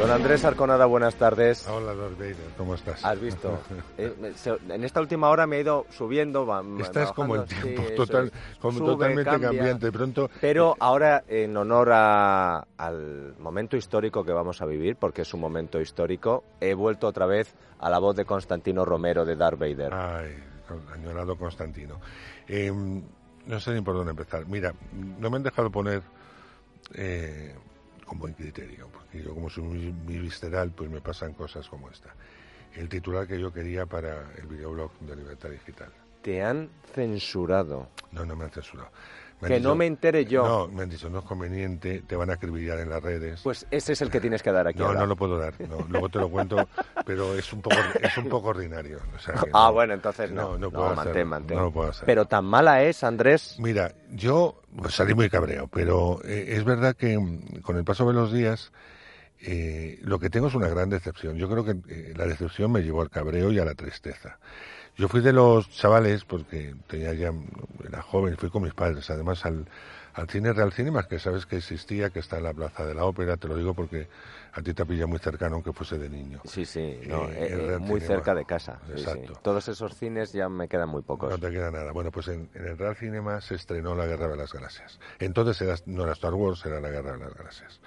Don Andrés Arconada, buenas tardes. Hola, Lord Vader, ¿cómo estás? ¿Has visto? Eh, en esta última hora me ha ido subiendo. Estás como el tiempo, total, como totalmente cambiante. Pronto... Pero ahora, en honor al momento histórico que vamos a vivir, porque es un momento histórico, he vuelto otra vez a la voz de Constantino Romero de Darth Vader. Ay, añorado Constantino. Em, no sé ni por dónde empezar. Mira, no me han dejado poner... Eh, con buen criterio, porque yo como soy muy, visceral, pues me pasan cosas como esta. El titular que yo quería para el videoblog de Libertad Digital. ¿Te han censurado? No, no me han censurado que no me entere yo. No, me han dicho, no es conveniente, te van a acribillar en las redes. Pues ese es el que tienes que dar aquí. No, no lo puedo dar, luego te lo cuento, pero es un poco, es un poco ordinario. ah, bueno, entonces no. No, puedo mantén, No lo puedo hacer. Pero tan mala es, Andrés. Mira, yo pues, salí muy cabreo, pero eh, es verdad que mm, con el paso de los días... Eh, lo que tengo es una gran decepción. Yo creo que eh, la decepción me llevó al cabreo y a la tristeza. Yo fui de los chavales, porque tenía ya, era joven, fui con mis padres, además al, al cine Real Cinema, que sabes que existía, que está en la Plaza de la Ópera, te lo digo porque a ti te pilla muy cercano, aunque fuese de niño. Sí, sí, eh, eh, muy cerca de casa. Exacto. Todos esos cines ya me quedan muy pocos. No te queda nada. Bueno, pues en, el Real Cinema se estrenó La Guerra de las Galaxias. Entonces no era Star Wars, era La Guerra de las Galaxias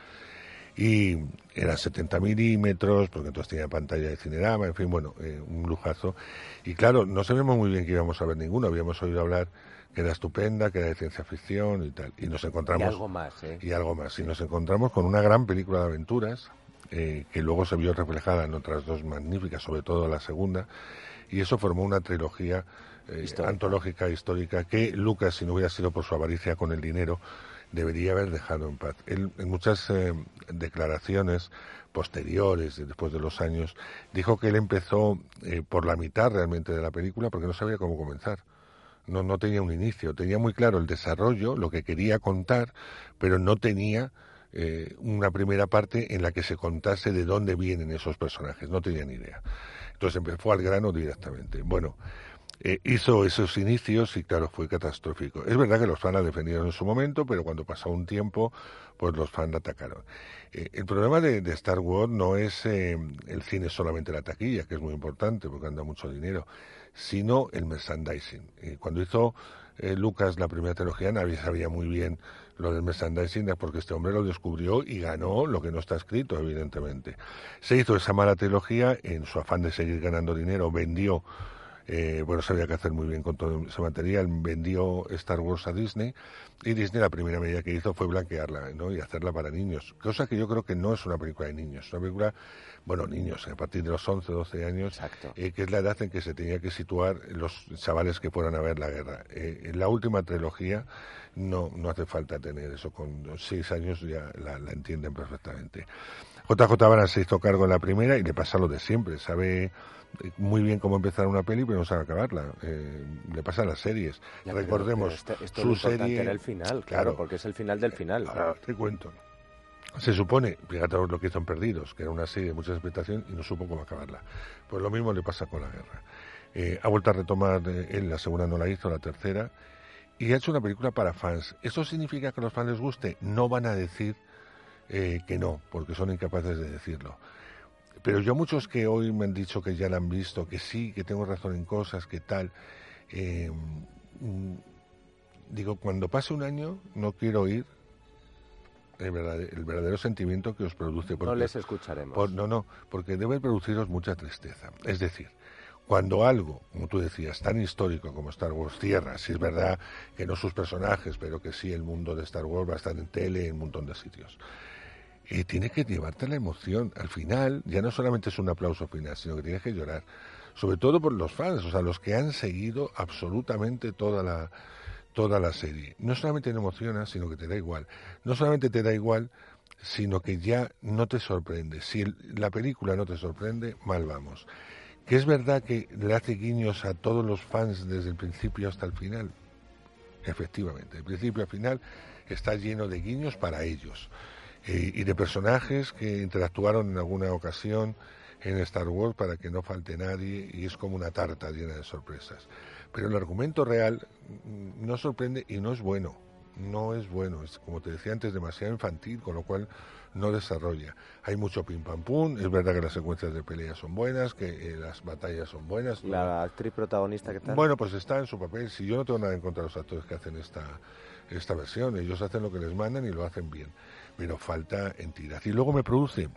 y era 70 milímetros, porque entonces tenía pantalla de cinerama, en fin, bueno, eh, un lujazo. Y claro, no sabíamos muy bien que íbamos a ver ninguno, habíamos oído hablar que era estupenda, que era de ciencia ficción y tal. Y nos encontramos... Y algo más, ¿eh? Y algo más. Y nos encontramos con una gran película de aventuras, eh, que luego se vio reflejada en otras dos magníficas, sobre todo la segunda, y eso formó una trilogía eh, antológica histórica que Lucas, si no hubiera sido por su avaricia con el dinero, debería haber dejado en paz. Él, en muchas eh, declaraciones posteriores, después de los años, dijo que él empezó eh, por la mitad realmente de la película porque no sabía cómo comenzar. No, no tenía un inicio, tenía muy claro el desarrollo, lo que quería contar, pero no tenía eh, una primera parte en la que se contase de dónde vienen esos personajes, no tenía ni idea. Entonces empezó al grano directamente. Bueno, eh, hizo esos inicios y claro, fue catastrófico. Es verdad que los fans la defendieron en su momento, pero cuando pasó un tiempo, pues los fans atacaron. Eh, el problema de, Star Wars no es eh, el cine solamente la taquilla, que es muy importante porque anda mucho dinero, sino el merchandising. cuando hizo Lucas la primera trilogía, nadie sabía muy bien lo del merchandising porque este hombre lo descubrió y ganó lo que no está escrito, evidentemente. Se hizo esa mala trilogía en su afán de seguir ganando dinero, vendió eh, bueno, sabía que hacer muy bien con todo ese material, vendió Star Wars a Disney y Disney la primera medida que hizo fue blanquearla ¿no? y hacerla para niños, cosa que yo creo que no es una película de niños, es una película, bueno, niños, a partir de los 11, 12 años, eh, que es la edad en que se tenía que situar los chavales que fueran a ver la guerra. Eh, en la última trilogía no, no hace falta tener eso, con 6 años ya la, la entienden perfectamente. JJ Abrams se hizo cargo en la primera y le pasa lo de siempre, sabe muy bien cómo empezar una peli, pero no sabe acabarla. Eh, le pasa a las series. Recordemos, su serie... era el final, claro, porque es el final del final. Ahora te cuento. Se supone, fíjate lo que hizo Perdidos, que era una serie de mucha expectación y no supo cómo acabarla. Pues lo mismo le pasa con la guerra. Eh, ha vuelto a retomar, eh, él la segunda no la hizo, la tercera, y ha hecho una película para fans. ¿Eso significa que a los fans les guste? No van a decir que no, porque son incapaces de decirlo. Pero yo muchos que hoy me han dicho que ya la han visto, que sí, que tengo razón en cosas, que tal, eh, mm, digo, cuando pase un año no quiero oír el verdadero, sentimiento que os produce. no les escucharemos. no, no, porque debe produciros mucha tristeza. Es decir, cuando algo, como tú decías, tan histórico como Star Wars cierra, si es verdad que no sus personajes, pero que sí el mundo de Star Wars va a estar en tele en un montón de sitios y tiene que llevarte la emoción. Al final, ya no solamente es un aplauso final, sino que tienes que llorar. Sobre todo por los fans, o sea, los que han seguido absolutamente toda la, toda la serie. No solamente te emociona, sino que te da igual. No solamente te da igual, sino que ya no te sorprende. Si la película no te sorprende, mal vamos. Que es verdad que le hace guiños a todos los fans desde el principio hasta el final. Efectivamente, el principio al final está lleno de guiños para ellos. Y de personajes que interactuaron en alguna ocasión en Star Wars para que no falte nadie y es como una tarta llena de sorpresas. Pero el argumento real mm, no sorprende y no es bueno. no es bueno, es como te decía antes demasiado infantil, con lo cual no desarrolla. Hay mucho pim pam pum, es verdad que las secuencias de pelea son buenas, que eh, las batallas son buenas. ¿La actriz protagonista qué tal? Bueno, pues está en su papel. Si yo no tengo nada en contra de los actores que hacen esta, esta versión, ellos hacen lo que les mandan y lo hacen bien, pero falta entidad. Y luego me produce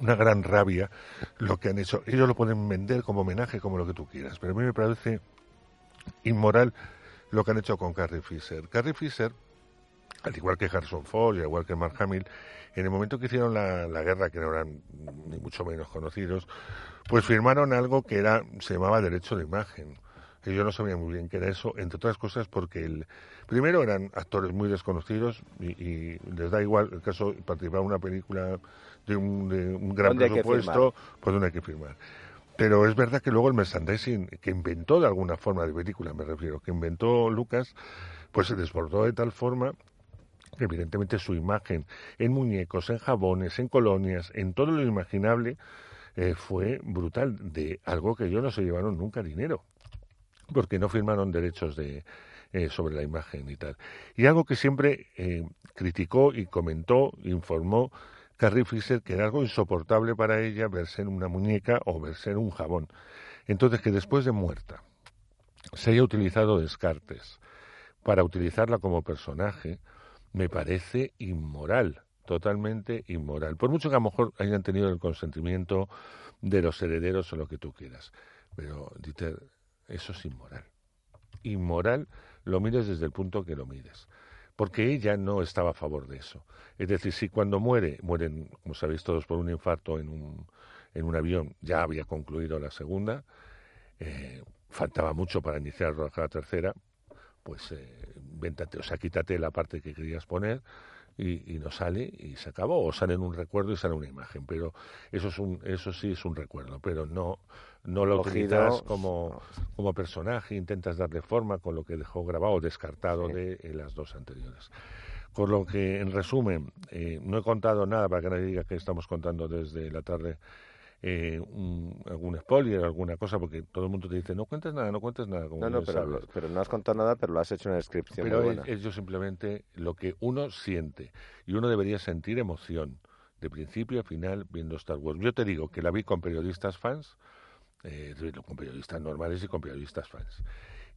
una gran rabia lo que han hecho. Ellos lo pueden vender como homenaje, como lo que tú quieras, pero a mí me parece inmoral lo que han hecho con Carrie Fisher. Carrie Fisher, al igual que Harrison Ford y al igual que Mark Hamill, en el momento que hicieron la, guerra, que no eran ni mucho menos conocidos, pues firmaron algo que era se llamaba derecho de imagen. Y yo no sabía muy bien qué era eso, entre otras cosas porque el, primero eran actores muy desconocidos y, les da igual el caso participar en una película de un, de un gran presupuesto, pues donde hay que firmar. Pero es verdad que luego el merchandising que inventó de alguna forma de película, me refiero, que inventó Lucas, pues se desbordó de tal forma evidentemente su imagen en muñecos, en jabones, en colonias, en todo lo imaginable, eh, fue brutal, de algo que ellos no se llevaron nunca dinero, porque no firmaron derechos de, eh, sobre la imagen y tal. Y algo que siempre eh, criticó y comentó, informó Carrie Fisher, que era algo insoportable para ella verse en una muñeca o verse en un jabón. Entonces, que después de muerta se haya utilizado Descartes para utilizarla como personaje, me parece inmoral, totalmente inmoral. Por mucho que a lo mejor hayan tenido el consentimiento de los herederos o lo que tú quieras. Pero, Dieter, eso es inmoral. Inmoral lo mires desde el punto que lo mires. Porque ella no estaba a favor de eso. Es decir, si cuando muere, mueren, como sabéis todos, por un infarto en un, en un avión, ya había concluido la segunda, eh, faltaba mucho para iniciar la tercera, pues eh, o sea, quítate la parte que querías poner y, no sale y se acabó, o sale en un recuerdo y sale una imagen, pero eso es un, eso sí es un recuerdo, pero no, no lo utilizas como, como personaje, intentas darle forma con lo que dejó grabado o descartado de eh, las dos anteriores. Por lo que, en resumen, eh, no he contado nada para que nadie diga que estamos contando desde la tarde eh, algún spoiler, alguna cosa, porque todo el mundo te dice, no cuentes nada, no cuentes nada. no, no, pero, no has contado nada, pero lo has hecho en la descripción. Pero es, yo simplemente lo que uno siente, y uno debería sentir emoción, de principio a final, viendo Star Wars. Yo te digo que la vi con periodistas fans, eh, con periodistas normales y con periodistas fans.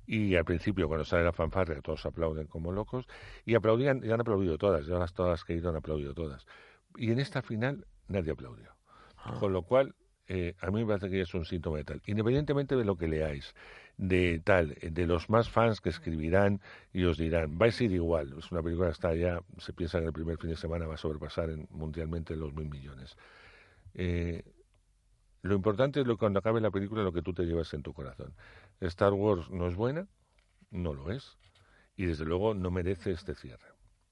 Y al principio, cuando sale la fanfarria, todos aplauden como locos, y aplaudían, y han aplaudido todas, ya las todas que he ido han aplaudido todas. Y en esta final nadie aplaudió. Ah. Con lo cual, eh, a mí me parece que es un síntoma de tal. Independientemente de lo que leáis, de tal, de los más fans que escribirán y os dirán, va a ser igual. Es una película que está ya, se piensa que el primer fin de semana va a sobrepasar en, mundialmente los mil millones. Eh, lo importante es lo que cuando acabe la película lo que tú te llevas en tu corazón. Star Wars no es buena, no lo es, y desde luego no merece este cierre.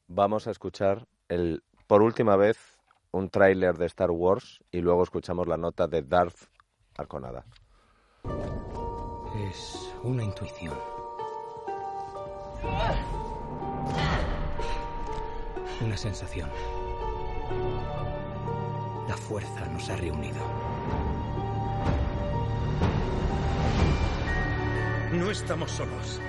Vamos a escuchar el por última vez un tráiler de Star Wars y luego escuchamos la nota de Darth Arconada. Es una intuición. Una sensación. La fuerza nos ha reunido. No estamos solos.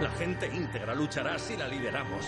La gente íntegra luchará si la lideramos.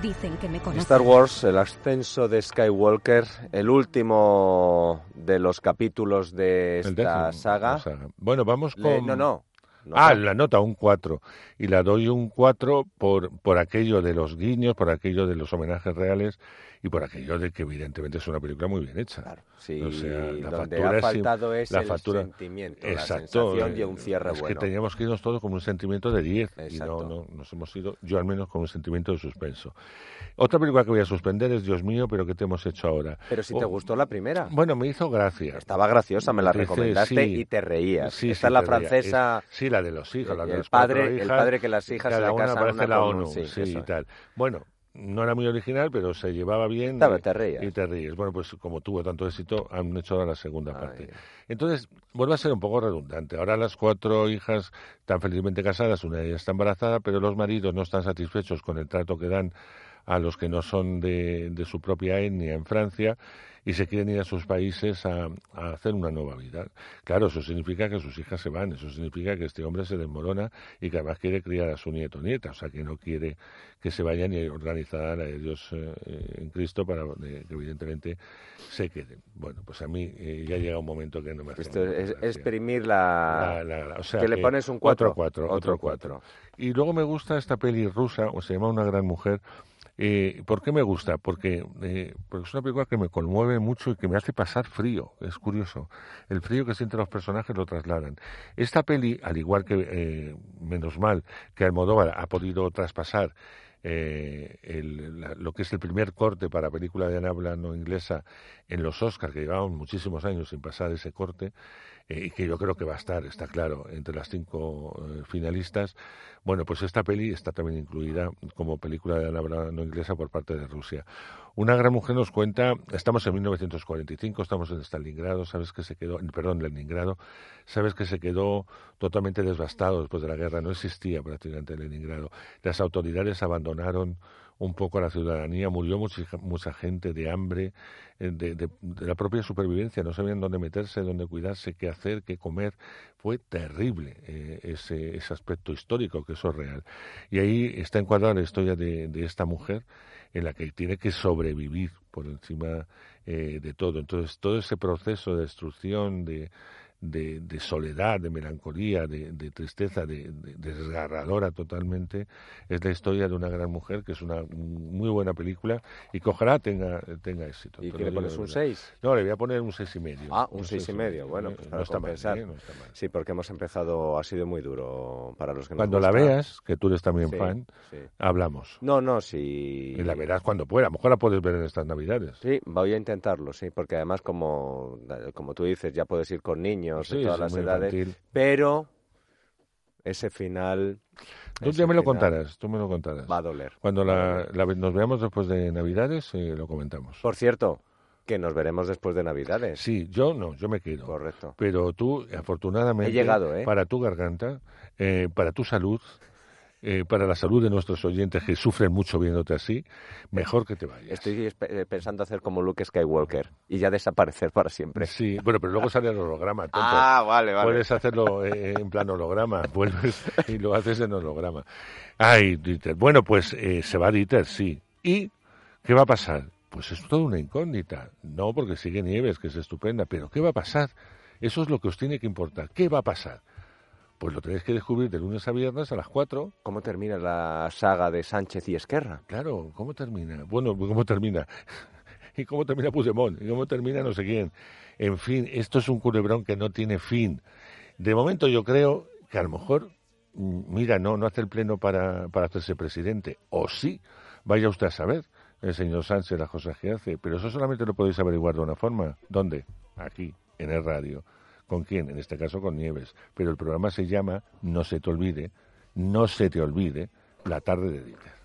dicen que me conocen. Star Wars, el ascenso de Skywalker, el último de los capítulos de esta saga. Bueno, vamos con... no, no. Ah, la nota, un 4. Y la doy un 4 por, por aquello de los guiños, por aquello de los homenajes reales y por aquello de que evidentemente es una película muy bien hecha. Claro, sí, o sea, la donde ha faltado es, el sentimiento, exacto, la sensación y un cierre es que teníamos que irnos todos con un sentimiento de 10 y no, no, nos hemos ido, yo al menos con un sentimiento de suspenso. Otra película que voy a suspender es Dios mío, pero ¿qué te hemos hecho ahora? Pero si te gustó la primera. Bueno, me hizo gracia. Estaba graciosa, me la recomendaste y te reías. Sí, Esta es la francesa... sí, la de los hijos, la de el los padre, hijas, El padre que las hijas cada se una casan la ONU, sí, y tal. Bueno, no era muy original, pero se llevaba bien. y, te. Y te ríes. Bueno, pues como tuvo tanto éxito, han hecho ahora la segunda parte. Entonces, vuelve a ser un poco redundante. Ahora las cuatro hijas están felizmente casadas, una de ellas está embarazada, pero los maridos no están satisfechos con el trato que dan a los que no son de, de su propia etnia en Francia y se quieren ir a sus países a, hacer una nueva vida. Claro, eso significa que sus hijas se van, eso significa que este hombre se desmorona y que además quiere criar a su nieto nieta, o sea que no quiere que se vayan y organizar a ellos eh, en Cristo para que evidentemente se queden. Bueno, pues a mí eh, ya llega un momento que no me hace Esto es exprimir la... o sea, que, le pones un 4 otro 4, otro 4. Y luego me gusta esta peli rusa, o se llama Una gran mujer, eh, ¿Por qué me gusta? Porque, eh, porque es una película que me conmueve mucho y que me hace pasar frío. Es curioso. El frío que sienten los personajes lo trasladan. Esta peli, al igual que, eh, menos mal, que Almodóvar ha podido traspasar eh, el, lo que es el primer corte para película de habla no inglesa en los Oscars, que llevamos muchísimos años sin pasar ese corte, eh, y que yo creo que va a estar, está claro, entre las cinco eh, finalistas. Bueno, pues esta peli está también incluida como película de habla no inglesa por parte de Rusia. Una gran mujer nos cuenta, estamos en 1945, estamos en Stalingrado, sabes que se quedó, perdón, Leningrado, sabes que se quedó totalmente devastado después de la guerra, no existía prácticamente Leningrado. Las autoridades abandonaron un poco a la ciudadanía, murió mucha, mucha gente de hambre, eh, de, la propia supervivencia, no sabían dónde meterse, dónde cuidarse, qué hacer, qué comer. Fue terrible eh, ese, ese aspecto histórico, que eso es real. Y ahí está encuadrada la historia de, de esta mujer en la que tiene que sobrevivir por encima eh, de todo. Entonces, todo ese proceso de destrucción, de, de, de soledad, de melancolía, de, de tristeza, de, desgarradora totalmente, es la historia de una gran mujer que es una muy buena película y que ojalá tenga, tenga éxito. ¿Y qué le pones un 6? No, le voy a poner un 6 y medio. Ah, un 6 y medio, bueno, pues no, está mal, ¿eh? no, está mal, Sí, porque hemos empezado, ha sido muy duro para los que nos Cuando la veas, que tú eres también fan, sí. hablamos. No, no, sí. Y la verás cuando pueda, a lo mejor la puedes ver en estas navidades. Sí, voy a intentarlo, sí, porque además como, como tú dices, ya puedes ir con niños sí, de todas las edades, infantil. pero ese final... Tú ya me lo contarás, tú me lo contarás. Va a doler. Cuando la, la, nos veamos después de Navidades, eh, lo comentamos. Por cierto, que nos veremos después de Navidades. Sí, yo no, yo me quedo. Correcto. Pero tú, afortunadamente, He llegado, ¿eh? para tu garganta, eh, para tu salud, eh, para la salud de nuestros oyentes que sufren mucho viéndote así, mejor que te vayas. Estoy eh, pensando hacer como Luke Skywalker y ya desaparecer para siempre. Sí, bueno, pero luego sale el holograma. Tonto. Ah, vale, vale. Puedes hacerlo eh, en plan holograma, vuelves y lo haces en holograma. Ay, Dieter. Bueno, pues eh, se va Dieter, sí. ¿Y qué va a pasar? Pues es toda una incógnita. No porque sigue Nieves, que es estupenda, pero ¿qué va a pasar? Eso es lo que os tiene que importar. ¿Qué va a pasar? Pues lo tenéis que descubrir de lunes a viernes a las 4. ¿Cómo termina la saga de Sánchez y Esquerra? Claro, ¿cómo termina? Bueno, ¿cómo termina? ¿Y cómo termina Puigdemont? ¿Y cómo termina no sé quién? En fin, esto es un culebrón que no tiene fin. De momento yo creo que a lo mejor, mm, mira, no, no hace el pleno para, para hacerse presidente. O sí, vaya usted a saber, el señor Sánchez las cosas que hace. Pero eso solamente lo podéis averiguar de una forma. ¿Dónde? Aquí, en el radio. ¿Con quién? En este caso con Nieves. Pero el programa se llama No se te olvide, no se te olvide, la tarde de Dieter.